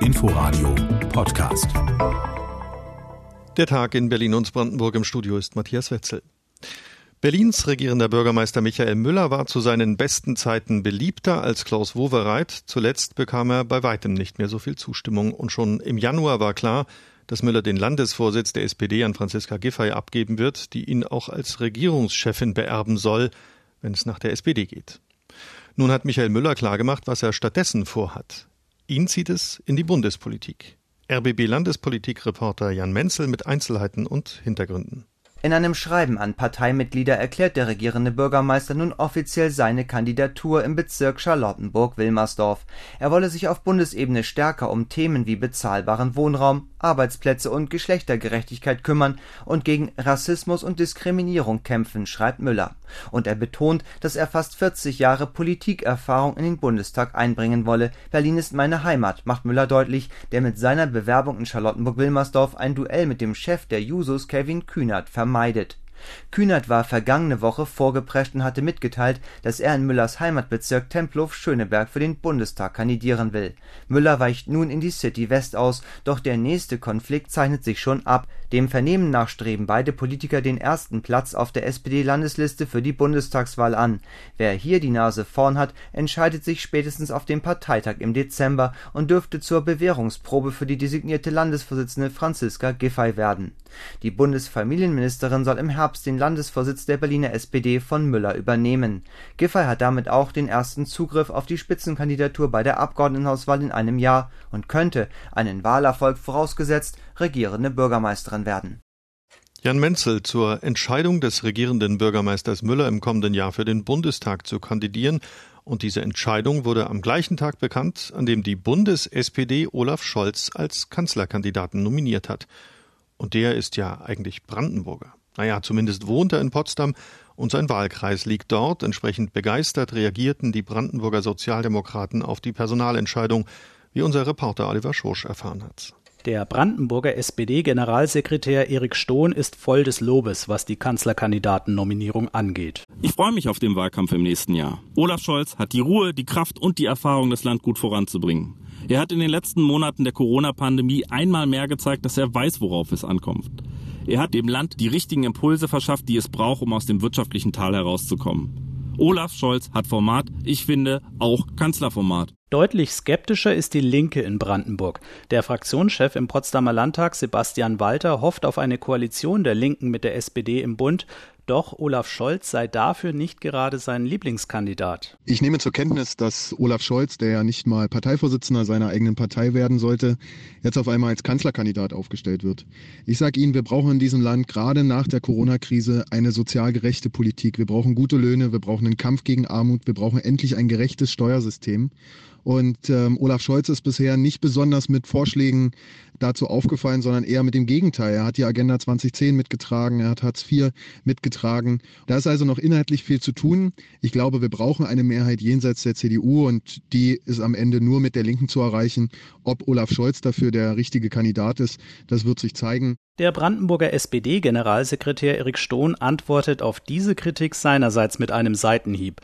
Inforadio Podcast. Der Tag in Berlin und Brandenburg im Studio ist Matthias Wetzel. Berlins regierender Bürgermeister Michael Müller war zu seinen besten Zeiten beliebter als Klaus Wowereit. Zuletzt bekam er bei weitem nicht mehr so viel Zustimmung und schon im Januar war klar, dass Müller den Landesvorsitz der SPD an Franziska Giffey abgeben wird, die ihn auch als Regierungschefin beerben soll, wenn es nach der SPD geht. Nun hat Michael Müller klargemacht, was er stattdessen vorhat. Ihn zieht es in die Bundespolitik. RBB Landespolitikreporter Jan Menzel mit Einzelheiten und Hintergründen. In einem Schreiben an Parteimitglieder erklärt der regierende Bürgermeister nun offiziell seine Kandidatur im Bezirk Charlottenburg-Wilmersdorf. Er wolle sich auf Bundesebene stärker um Themen wie bezahlbaren Wohnraum, Arbeitsplätze und Geschlechtergerechtigkeit kümmern und gegen Rassismus und Diskriminierung kämpfen, schreibt Müller. Und er betont, dass er fast 40 Jahre Politikerfahrung in den Bundestag einbringen wolle. Berlin ist meine Heimat, macht Müller deutlich, der mit seiner Bewerbung in Charlottenburg-Wilmersdorf ein Duell mit dem Chef der Jusos Kevin Kühnert vermeidet vermeidet. Kühnert war vergangene Woche vorgeprescht und hatte mitgeteilt, dass er in Müllers Heimatbezirk Tempelhof-Schöneberg für den Bundestag kandidieren will. Müller weicht nun in die City West aus, doch der nächste Konflikt zeichnet sich schon ab. Dem Vernehmen nach streben beide Politiker den ersten Platz auf der SPD-Landesliste für die Bundestagswahl an. Wer hier die Nase vorn hat, entscheidet sich spätestens auf dem Parteitag im Dezember und dürfte zur Bewährungsprobe für die designierte Landesvorsitzende Franziska Giffey werden. Die Bundesfamilienministerin soll im Herbst den Landesvorsitz der Berliner SPD von Müller übernehmen. Giffey hat damit auch den ersten Zugriff auf die Spitzenkandidatur bei der Abgeordnetenhauswahl in einem Jahr und könnte, einen Wahlerfolg vorausgesetzt, regierende Bürgermeisterin werden. Jan Menzel zur Entscheidung des regierenden Bürgermeisters Müller im kommenden Jahr für den Bundestag zu kandidieren. Und diese Entscheidung wurde am gleichen Tag bekannt, an dem die Bundes-SPD Olaf Scholz als Kanzlerkandidaten nominiert hat. Und der ist ja eigentlich Brandenburger. Naja, zumindest wohnt er in Potsdam und sein Wahlkreis liegt dort. Entsprechend begeistert reagierten die Brandenburger Sozialdemokraten auf die Personalentscheidung, wie unser Reporter Oliver Schorsch erfahren hat. Der Brandenburger SPD-Generalsekretär Erik Stohn ist voll des Lobes, was die Kanzlerkandidatennominierung angeht. Ich freue mich auf den Wahlkampf im nächsten Jahr. Olaf Scholz hat die Ruhe, die Kraft und die Erfahrung, das Land gut voranzubringen. Er hat in den letzten Monaten der Corona-Pandemie einmal mehr gezeigt, dass er weiß, worauf es ankommt. Er hat dem Land die richtigen Impulse verschafft, die es braucht, um aus dem wirtschaftlichen Tal herauszukommen. Olaf Scholz hat Format, ich finde auch Kanzlerformat. Deutlich skeptischer ist die Linke in Brandenburg. Der Fraktionschef im Potsdamer Landtag Sebastian Walter hofft auf eine Koalition der Linken mit der SPD im Bund, doch Olaf Scholz sei dafür nicht gerade sein Lieblingskandidat. Ich nehme zur Kenntnis, dass Olaf Scholz, der ja nicht mal Parteivorsitzender seiner eigenen Partei werden sollte, jetzt auf einmal als Kanzlerkandidat aufgestellt wird. Ich sage Ihnen, wir brauchen in diesem Land gerade nach der Corona-Krise eine sozial gerechte Politik. Wir brauchen gute Löhne, wir brauchen einen Kampf gegen Armut, wir brauchen endlich ein gerechtes Steuersystem. Und ähm, Olaf Scholz ist bisher nicht besonders mit Vorschlägen dazu aufgefallen, sondern eher mit dem Gegenteil. Er hat die Agenda 2010 mitgetragen, er hat Hartz IV mitgetragen. Da ist also noch inhaltlich viel zu tun. Ich glaube, wir brauchen eine Mehrheit jenseits der CDU und die ist am Ende nur mit der Linken zu erreichen. Ob Olaf Scholz dafür der richtige Kandidat ist, das wird sich zeigen. Der Brandenburger SPD-Generalsekretär Erik Stohn antwortet auf diese Kritik seinerseits mit einem Seitenhieb.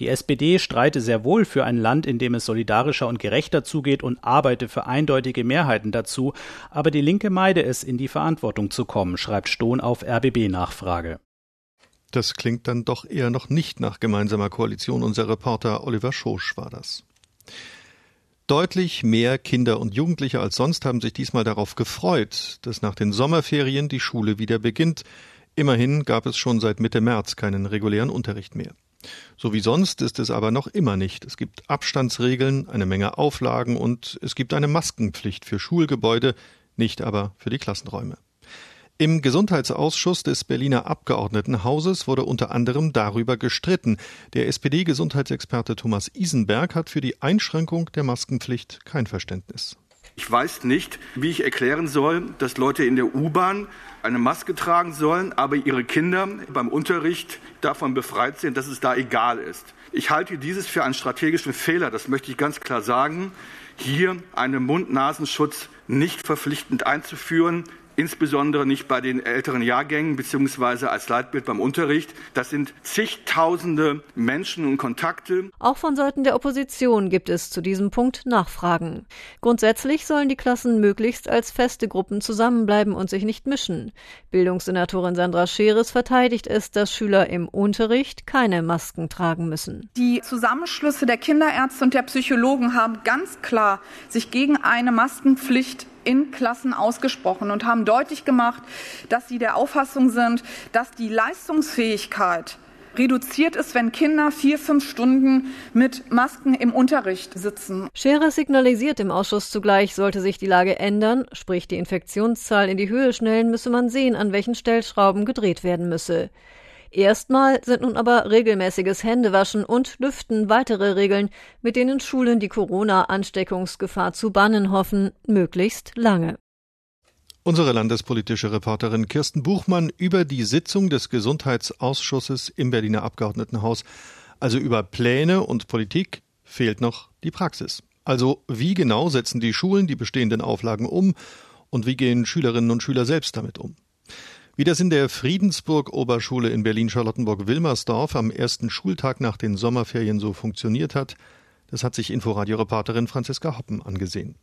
Die SPD streite sehr wohl für ein Land, in dem es solidarischer und gerechter zugeht und arbeite für eindeutige Mehrheiten dazu, aber die Linke meide es, in die Verantwortung zu kommen, schreibt Stohn auf RBB-Nachfrage. Das klingt dann doch eher noch nicht nach gemeinsamer Koalition. Unser Reporter Oliver Schosch war das. Deutlich mehr Kinder und Jugendliche als sonst haben sich diesmal darauf gefreut, dass nach den Sommerferien die Schule wieder beginnt. Immerhin gab es schon seit Mitte März keinen regulären Unterricht mehr. So wie sonst ist es aber noch immer nicht. Es gibt Abstandsregeln, eine Menge Auflagen und es gibt eine Maskenpflicht für Schulgebäude, nicht aber für die Klassenräume. Im Gesundheitsausschuss des Berliner Abgeordnetenhauses wurde unter anderem darüber gestritten. Der SPD-Gesundheitsexperte Thomas Isenberg hat für die Einschränkung der Maskenpflicht kein Verständnis. Ich weiß nicht, wie ich erklären soll, dass Leute in der U-Bahn eine Maske tragen sollen, aber ihre Kinder beim Unterricht davon befreit sind, dass es da egal ist. Ich halte dieses für einen strategischen Fehler, das möchte ich ganz klar sagen, hier einen Mund-Nasenschutz nicht verpflichtend einzuführen, insbesondere nicht bei den älteren Jahrgängen beziehungsweise als Leitbild beim Unterricht. Das sind zigtausende Menschen und Kontakte. Auch von Seiten der Opposition gibt es zu diesem Punkt Nachfragen. Grundsätzlich sollen die Klassen möglichst als feste Gruppen zusammenbleiben und sich nicht mischen. Bildungssenatorin Sandra Scheres verteidigt es, dass Schüler im Unterricht keine Masken tragen müssen. Die Zusammenschlüsse der Kinderärzte und der Psychologen haben ganz klar sich gegen eine Maskenpflicht in Klassen ausgesprochen und haben deutlich gemacht, dass sie der Auffassung sind, dass die Leistungsfähigkeit reduziert ist, wenn Kinder vier, fünf Stunden mit Masken im Unterricht sitzen. Scherer signalisiert im Ausschuss zugleich, sollte sich die Lage ändern, sprich die Infektionszahl in die Höhe schnellen, müsse man sehen, an welchen Stellschrauben gedreht werden müsse. Erstmal sind nun aber regelmäßiges Händewaschen und Lüften weitere Regeln, mit denen Schulen die Corona-Ansteckungsgefahr zu bannen hoffen, möglichst lange. Unsere landespolitische Reporterin Kirsten Buchmann über die Sitzung des Gesundheitsausschusses im Berliner Abgeordnetenhaus, also über Pläne und Politik, fehlt noch die Praxis. Also wie genau setzen die Schulen die bestehenden Auflagen um und wie gehen Schülerinnen und Schüler selbst damit um? Wie das in der Friedensburg Oberschule in Berlin-Charlottenburg-Wilmersdorf am ersten Schultag nach den Sommerferien so funktioniert hat, das hat sich Inforadio-Reporterin Franziska Hoppen angesehen.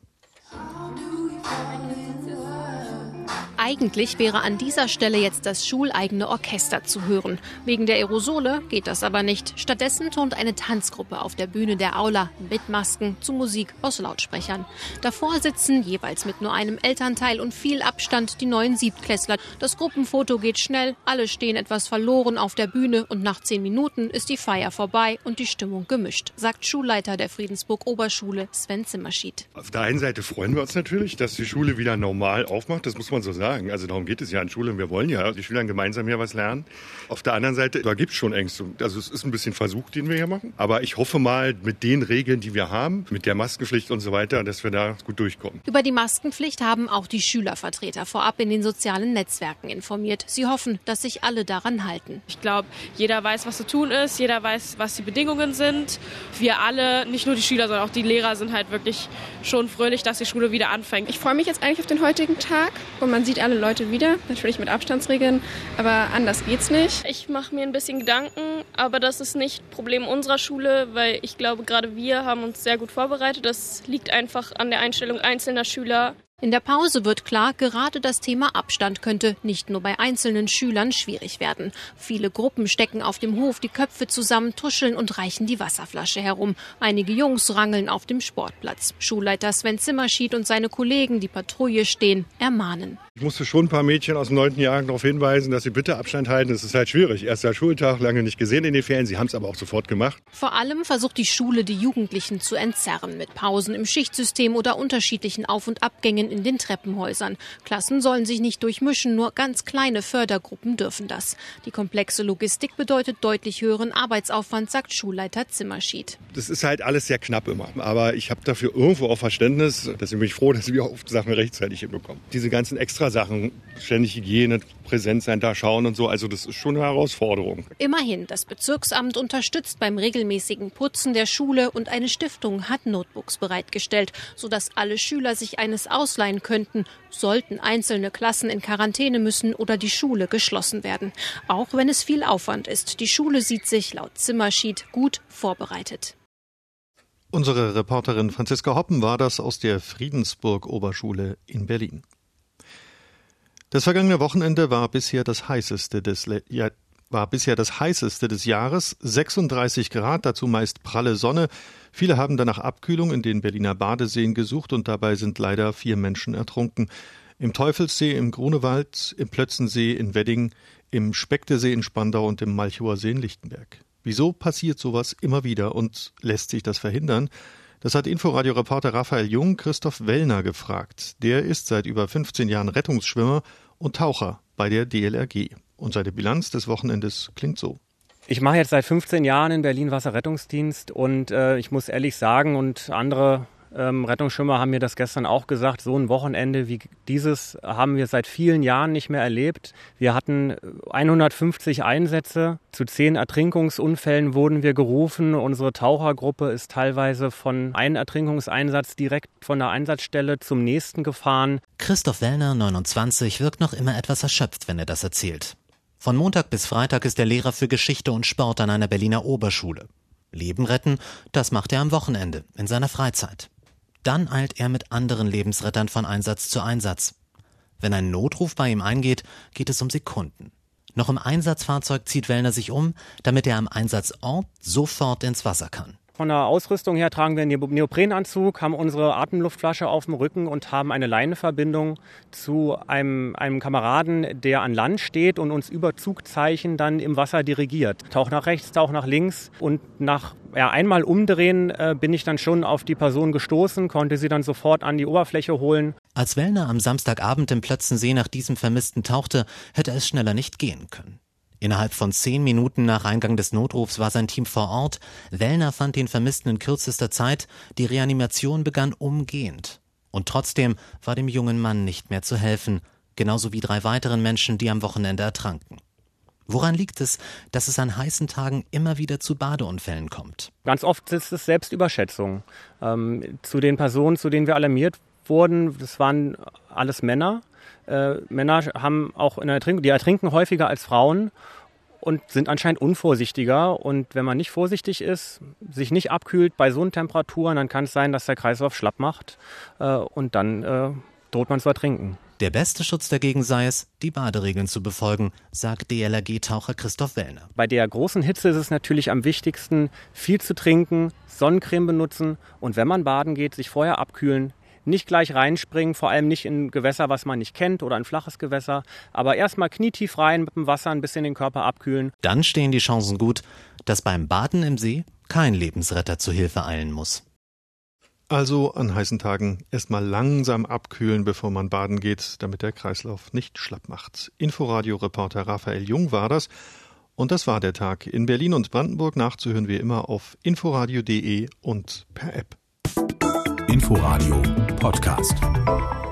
Eigentlich wäre an dieser Stelle jetzt das schuleigene Orchester zu hören. Wegen der Aerosole geht das aber nicht. Stattdessen turnt eine Tanzgruppe auf der Bühne der Aula mit Masken zu Musik aus Lautsprechern. Davor sitzen jeweils mit nur einem Elternteil und viel Abstand die neuen Siebtklässler. Das Gruppenfoto geht schnell, alle stehen etwas verloren auf der Bühne und nach zehn Minuten ist die Feier vorbei und die Stimmung gemischt, sagt Schulleiter der Friedensburg Oberschule Sven Zimmerschied. Auf der einen Seite freuen wir uns natürlich, dass die Schule wieder normal aufmacht, das muss man so sagen sagen. Also darum geht es ja an Schule. Wir wollen ja die Schüler gemeinsam hier was lernen. Auf der anderen Seite, da gibt es schon Ängste. Also es ist ein bisschen Versuch, den wir hier machen. Aber ich hoffe mal, mit den Regeln, die wir haben, mit der Maskenpflicht und so weiter, dass wir da gut durchkommen. Über die Maskenpflicht haben auch die Schülervertreter vorab in den sozialen Netzwerken informiert. Sie hoffen, dass sich alle daran halten. Ich glaube, jeder weiß, was zu tun ist. Jeder weiß, was die Bedingungen sind. Wir alle, nicht nur die Schüler, sondern auch die Lehrer sind halt wirklich schon fröhlich, dass die Schule wieder anfängt. Ich freue mich jetzt eigentlich auf den heutigen Tag und man sieht alle Leute wieder, natürlich mit Abstandsregeln, aber anders geht's nicht. Ich mache mir ein bisschen Gedanken, aber das ist nicht Problem unserer Schule, weil ich glaube, gerade wir haben uns sehr gut vorbereitet. Das liegt einfach an der Einstellung einzelner Schüler. In der Pause wird klar, gerade das Thema Abstand könnte nicht nur bei einzelnen Schülern schwierig werden. Viele Gruppen stecken auf dem Hof die Köpfe zusammen, tuscheln und reichen die Wasserflasche herum. Einige Jungs rangeln auf dem Sportplatz. Schulleiter Sven Zimmerschied und seine Kollegen, die Patrouille stehen, ermahnen. Ich musste schon ein paar Mädchen aus dem 9. Jahr darauf hinweisen, dass sie bitte Abstand halten. Es ist halt schwierig. Erster Schultag, lange nicht gesehen in den Ferien. Sie haben es aber auch sofort gemacht. Vor allem versucht die Schule, die Jugendlichen zu entzerren mit Pausen im Schichtsystem oder unterschiedlichen Auf- und Abgängen in den Treppenhäusern. Klassen sollen sich nicht durchmischen, nur ganz kleine Fördergruppen dürfen das. Die komplexe Logistik bedeutet deutlich höheren Arbeitsaufwand, sagt Schulleiter Zimmerschied. Das ist halt alles sehr knapp immer. Aber ich habe dafür irgendwo auch Verständnis. Deswegen bin ich froh, dass wir oft Sachen rechtzeitig hinbekommen. Diese ganzen extra Sachen, ständig Hygiene, präsent sein, da schauen und so. Also das ist schon eine Herausforderung. Immerhin, das Bezirksamt unterstützt beim regelmäßigen Putzen der Schule und eine Stiftung hat Notebooks bereitgestellt, sodass alle Schüler sich eines ausleihen könnten, sollten einzelne Klassen in Quarantäne müssen oder die Schule geschlossen werden. Auch wenn es viel Aufwand ist. Die Schule sieht sich laut Zimmerschied gut vorbereitet. Unsere Reporterin Franziska Hoppen war das aus der Friedensburg Oberschule in Berlin. Das vergangene Wochenende war bisher das heißeste des Le ja, war bisher das heißeste des Jahres, 36 Grad, dazu meist pralle Sonne. Viele haben danach Abkühlung in den Berliner Badeseen gesucht und dabei sind leider vier Menschen ertrunken. Im Teufelssee im Grunewald, im Plötzensee in Wedding, im Spektesee in Spandau und im Malchower See in Lichtenberg. Wieso passiert sowas immer wieder und lässt sich das verhindern? Das hat Inforadio-Reporter Raphael Jung Christoph Wellner gefragt. Der ist seit über 15 Jahren Rettungsschwimmer und Taucher bei der DLRG. Und seine Bilanz des Wochenendes klingt so. Ich mache jetzt seit 15 Jahren in Berlin Wasserrettungsdienst und äh, ich muss ehrlich sagen und andere Ähm, Rettungsschwimmer haben mir das gestern auch gesagt. So ein Wochenende wie dieses haben wir seit vielen Jahren nicht mehr erlebt. Wir hatten 150 Einsätze. Zu zehn Ertrinkungsunfällen wurden wir gerufen. Unsere Tauchergruppe ist teilweise von einem Ertrinkungseinsatz direkt von der Einsatzstelle zum nächsten gefahren. Christoph Wellner, 29, wirkt noch immer etwas erschöpft, wenn er das erzählt. Von Montag bis Freitag ist er Lehrer für Geschichte und Sport an einer Berliner Oberschule. Leben retten, das macht er am Wochenende, in seiner Freizeit. Dann eilt er mit anderen Lebensrettern von Einsatz zu Einsatz. Wenn ein Notruf bei ihm eingeht, geht es um Sekunden. Noch im Einsatzfahrzeug zieht Wellner sich um, damit er am Einsatzort sofort ins Wasser kann. Von der Ausrüstung her tragen wir einen Neoprenanzug, haben unsere Atemluftflasche auf dem Rücken und haben eine Leineverbindung zu einem, einem Kameraden, der an Land steht und uns über Zugzeichen dann im Wasser dirigiert. Tauch nach rechts, tauch nach links und nach ja, einmal umdrehen äh, bin ich dann schon auf die Person gestoßen, konnte sie dann sofort an die Oberfläche holen. Als Wellner am Samstagabend im Plötzensee nach diesem Vermissten tauchte, hätte es schneller nicht gehen können. Innerhalb von zehn Minuten nach Eingang des Notrufs war sein Team vor Ort. Wellner fand den Vermissten in kürzester Zeit. Die Reanimation begann umgehend. Und trotzdem war dem jungen Mann nicht mehr zu helfen, genauso wie drei weiteren Menschen, die am Wochenende ertranken. Woran liegt es, dass es an heißen Tagen immer wieder zu Badeunfällen kommt? Ganz oft ist es Selbstüberschätzung. Ähm, zu den Personen, zu denen wir alarmiert wurden, das waren alles Männer, äh, Männer haben auch in der Ertrinkung, die ertrinken häufiger als Frauen und sind anscheinend unvorsichtiger. Und wenn man nicht vorsichtig ist, sich nicht abkühlt bei so einen Temperaturen, dann kann es sein, dass der Kreislauf schlapp macht äh, und dann äh, droht man zu ertrinken. Der beste Schutz dagegen sei es, die Baderegeln zu befolgen, sagt DLRG-Taucher Christoph Wellner. Bei der großen Hitze ist es natürlich am wichtigsten, viel zu trinken, Sonnencreme benutzen und wenn man baden geht, sich vorher abkühlen, nicht gleich reinspringen, vor allem nicht in Gewässer, was man nicht kennt oder ein flaches Gewässer, aber erstmal knietief rein mit dem Wasser ein bisschen den Körper abkühlen. Dann stehen die Chancen gut, dass beim Baden im See kein Lebensretter zu Hilfe eilen muss. Also an heißen Tagen erstmal langsam abkühlen, bevor man baden geht, damit der Kreislauf nicht schlapp macht. Inforadio-Reporter Raphael Jung war das. Und das war der Tag. In Berlin und Brandenburg nachzuhören wie immer auf inforadio.de und per App. Inforadio Podcast.